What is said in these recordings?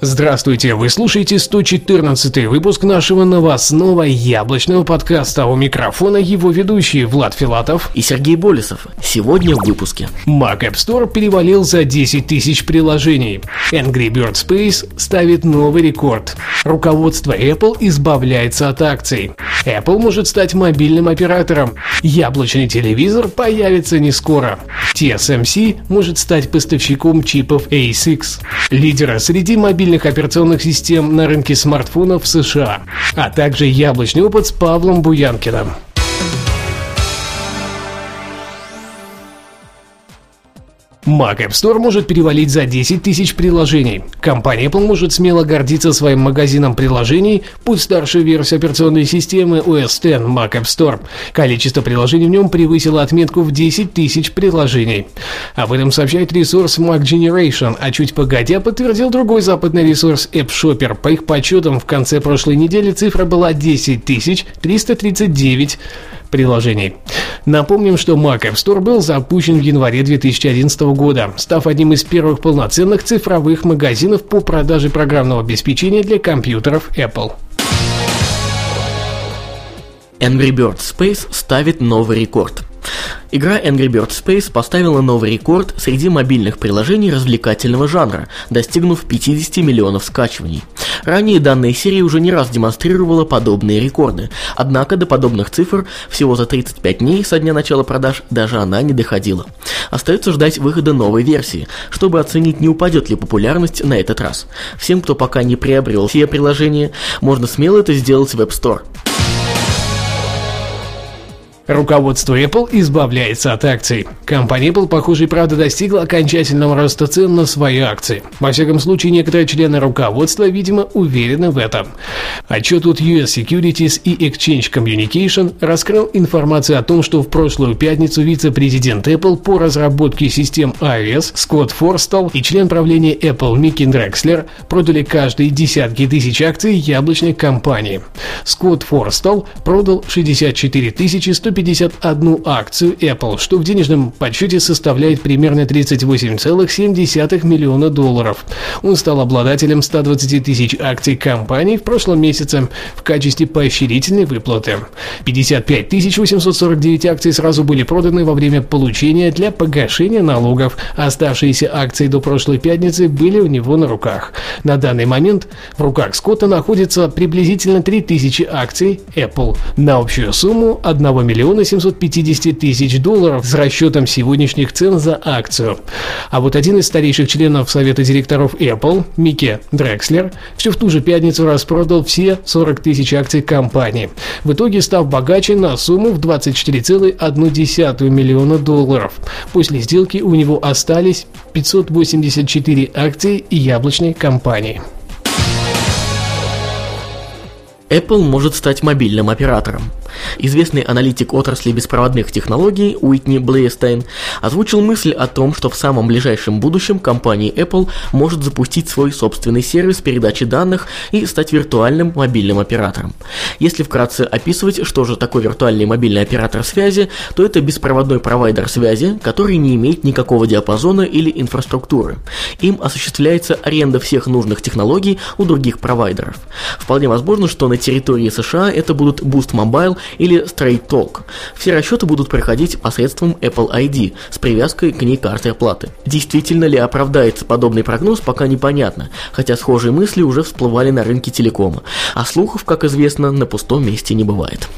Здравствуйте, вы слушаете 114 выпуск нашего новостного яблочного подкаста. У микрофона его ведущие Влад Филатов и Сергей Болесов. Сегодня в выпуске. Mac App Store перевалил за 10 тысяч приложений. Angry Bird Space ставит новый рекорд. Руководство Apple избавляется от акций. Apple может стать мобильным оператором. Яблочный телевизор появится не скоро. TSMC может стать поставщиком чипов A6. Лидера среди мобильных мобильных операционных систем на рынке смартфонов в США, а также яблочный опыт с Павлом Буянкиным. Mac App Store может перевалить за 10 тысяч приложений. Компания Apple может смело гордиться своим магазином приложений, пусть старшая версия операционной системы OS X Mac App Store. Количество приложений в нем превысило отметку в 10 тысяч приложений. Об этом сообщает ресурс Mac Generation, а чуть погодя подтвердил другой западный ресурс App Shopper. По их подсчетам, в конце прошлой недели цифра была 10 339 приложений. Напомним, что Mac App Store был запущен в январе 2011 года, став одним из первых полноценных цифровых магазинов по продаже программного обеспечения для компьютеров Apple. Angry Birds Space ставит новый рекорд – Игра Angry Birds Space поставила новый рекорд среди мобильных приложений развлекательного жанра, достигнув 50 миллионов скачиваний. Ранее данная серия уже не раз демонстрировала подобные рекорды, однако до подобных цифр всего за 35 дней со дня начала продаж даже она не доходила. Остается ждать выхода новой версии, чтобы оценить, не упадет ли популярность на этот раз. Всем, кто пока не приобрел все приложения, можно смело это сделать в App Store. Руководство Apple избавляется от акций. Компания Apple, похоже, и правда достигла окончательного роста цен на свои акции. Во всяком случае, некоторые члены руководства, видимо, уверены в этом. Отчет от US Securities и Exchange Communication раскрыл информацию о том, что в прошлую пятницу вице-президент Apple по разработке систем iOS Скотт Форстал и член правления Apple Микки Дрекслер продали каждые десятки тысяч акций яблочной компании. Скотт Форстал продал 64 150 151 акцию Apple, что в денежном подсчете составляет примерно 38,7 миллиона долларов. Он стал обладателем 120 тысяч акций компании в прошлом месяце в качестве поощрительной выплаты. 55 849 акций сразу были проданы во время получения для погашения налогов, оставшиеся акции до прошлой пятницы были у него на руках. На данный момент в руках Скотта находится приблизительно 3000 акций Apple на общую сумму 1 миллиона миллиона 750 тысяч долларов с расчетом сегодняшних цен за акцию. А вот один из старейших членов совета директоров Apple, Микки Дрекслер, все в ту же пятницу распродал все 40 тысяч акций компании, в итоге став богаче на сумму в 24,1 миллиона долларов. После сделки у него остались 584 акции яблочной компании. Apple может стать мобильным оператором. Известный аналитик отрасли беспроводных технологий Уитни Блейстейн озвучил мысль о том, что в самом ближайшем будущем компания Apple может запустить свой собственный сервис передачи данных и стать виртуальным мобильным оператором. Если вкратце описывать, что же такое виртуальный мобильный оператор связи, то это беспроводной провайдер связи, который не имеет никакого диапазона или инфраструктуры. Им осуществляется аренда всех нужных технологий у других провайдеров. Вполне возможно, что на территории США это будут Boost Mobile или Straight Talk. Все расчеты будут проходить посредством Apple ID с привязкой к ней карты оплаты. Действительно ли оправдается подобный прогноз, пока непонятно, хотя схожие мысли уже всплывали на рынке телекома, а слухов, как известно, на пустом месте не бывает.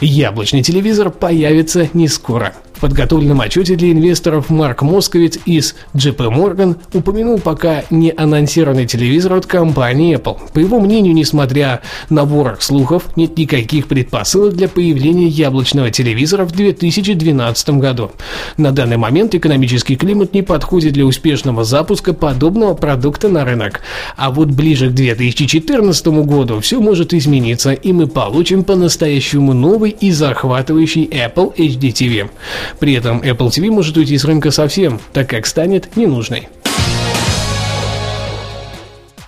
Яблочный телевизор появится не скоро. В подготовленном отчете для инвесторов Марк Московиц из JP Morgan упомянул пока не анонсированный телевизор от компании Apple. По его мнению, несмотря на ворох слухов, нет никаких предпосылок для появления яблочного телевизора в 2012 году. На данный момент экономический климат не подходит для успешного запуска подобного продукта на рынок. А вот ближе к 2014 году все может измениться, и мы получим по-настоящему новый и захватывающий Apple HD TV. При этом Apple TV может уйти с рынка совсем, так как станет ненужной.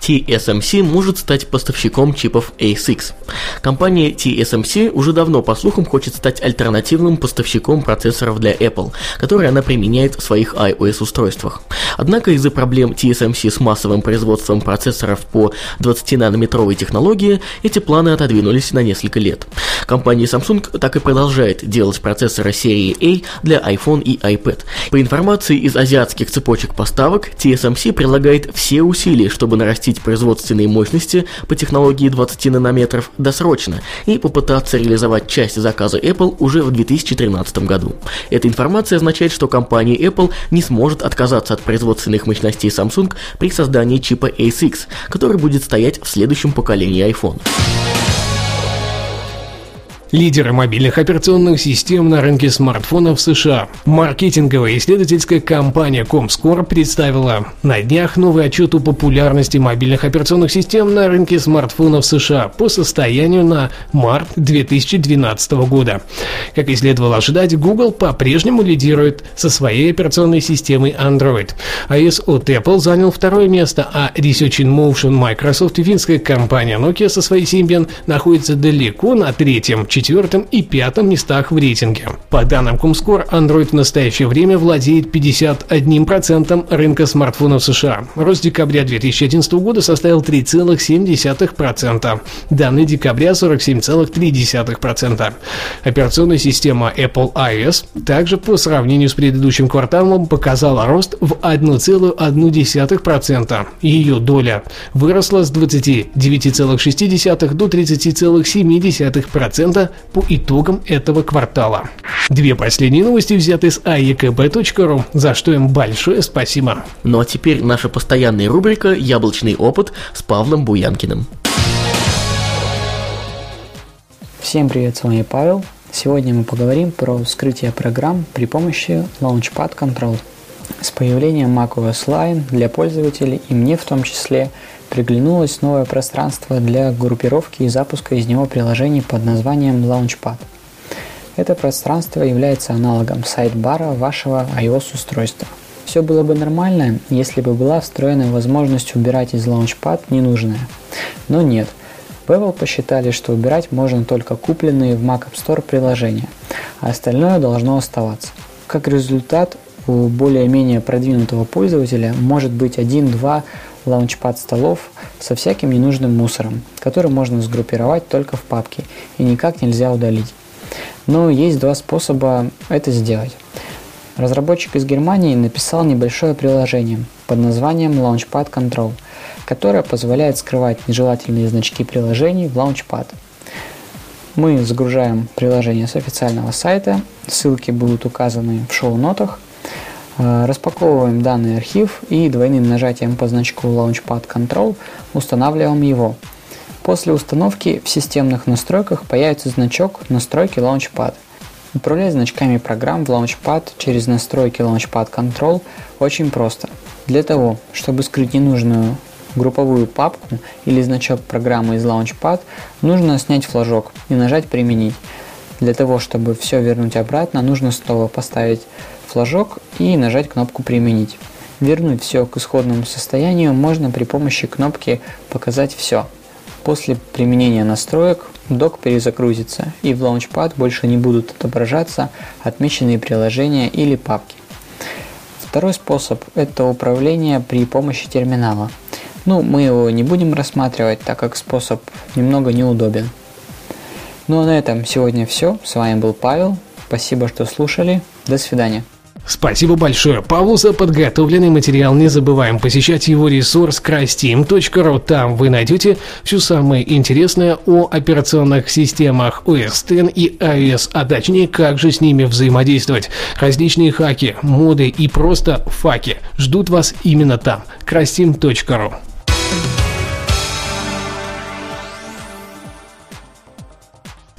TSMC может стать поставщиком чипов ASICS. Компания TSMC уже давно, по слухам, хочет стать альтернативным поставщиком процессоров для Apple, которые она применяет в своих iOS-устройствах. Однако из-за проблем TSMC с массовым производством процессоров по 20-нанометровой технологии, эти планы отодвинулись на несколько лет. Компания Samsung так и продолжает делать процессоры серии A для iPhone и iPad. По информации из азиатских цепочек поставок, TSMC прилагает все усилия, чтобы нарастить производственные мощности по технологии 20 нанометров досрочно и попытаться реализовать часть заказа Apple уже в 2013 году. Эта информация означает, что компания Apple не сможет отказаться от производственных мощностей Samsung при создании чипа A6, который будет стоять в следующем поколении iPhone. Лидеры мобильных операционных систем на рынке смартфонов США. Маркетинговая исследовательская компания Comscore представила на днях новый отчет о популярности мобильных операционных систем на рынке смартфонов США по состоянию на март 2012 года. Как и следовало ожидать, Google по-прежнему лидирует со своей операционной системой Android. iOS от Apple занял второе место, а Research in Motion Microsoft и финская компания Nokia со своей Symbian находится далеко на третьем, четвертом и пятом местах в рейтинге. По данным Comscore, Android в настоящее время владеет 51% рынка смартфонов США. Рост декабря 2011 года составил 3,7%. Данные декабря 47,3%. Операционная система Apple iOS также по сравнению с предыдущим кварталом показала рост в 1,1%. Ее доля выросла с 29,6 до 30,7% по итогам этого квартала. Две последние новости взяты с aekb.ru, за что им большое спасибо. Ну а теперь наша постоянная рубрика «Яблочный опыт» с Павлом Буянкиным. Всем привет, с вами Павел. Сегодня мы поговорим про вскрытие программ при помощи Launchpad Control. С появлением macOS Line для пользователей и мне в том числе приглянулось новое пространство для группировки и запуска из него приложений под названием Launchpad. Это пространство является аналогом сайт-бара вашего iOS-устройства. Все было бы нормально, если бы была встроена возможность убирать из Launchpad ненужное. Но нет. В посчитали, что убирать можно только купленные в Mac App Store приложения, а остальное должно оставаться. Как результат, у более-менее продвинутого пользователя может быть один-два лаунчпад столов со всяким ненужным мусором, который можно сгруппировать только в папке и никак нельзя удалить. Но есть два способа это сделать. Разработчик из Германии написал небольшое приложение под названием Launchpad Control, которое позволяет скрывать нежелательные значки приложений в Launchpad. Мы загружаем приложение с официального сайта, ссылки будут указаны в шоу-нотах – распаковываем данный архив и двойным нажатием по значку Launchpad Control устанавливаем его. После установки в системных настройках появится значок «Настройки Launchpad». Управлять значками программ в Launchpad через настройки Launchpad Control очень просто. Для того, чтобы скрыть ненужную групповую папку или значок программы из Launchpad, нужно снять флажок и нажать «Применить». Для того, чтобы все вернуть обратно, нужно снова поставить флажок и нажать кнопку «Применить». Вернуть все к исходному состоянию можно при помощи кнопки «Показать все». После применения настроек док перезагрузится и в Launchpad больше не будут отображаться отмеченные приложения или папки. Второй способ – это управление при помощи терминала. Ну, мы его не будем рассматривать, так как способ немного неудобен. Ну а на этом сегодня все. С вами был Павел. Спасибо, что слушали. До свидания. Спасибо большое Павлу за подготовленный материал. Не забываем посещать его ресурс crystem.ru. Там вы найдете все самое интересное о операционных системах OS X и iOS, а точнее, как же с ними взаимодействовать. Различные хаки, моды и просто факи ждут вас именно там. crystem.ru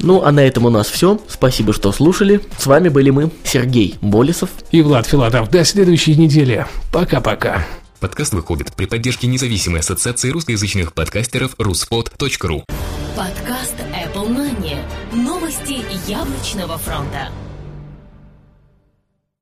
Ну, а на этом у нас все. Спасибо, что слушали. С вами были мы, Сергей Болесов и Влад Филатов. До следующей недели. Пока-пока. Подкаст выходит при поддержке независимой ассоциации русскоязычных подкастеров ruspod.ru Подкаст Apple Money. Новости яблочного фронта.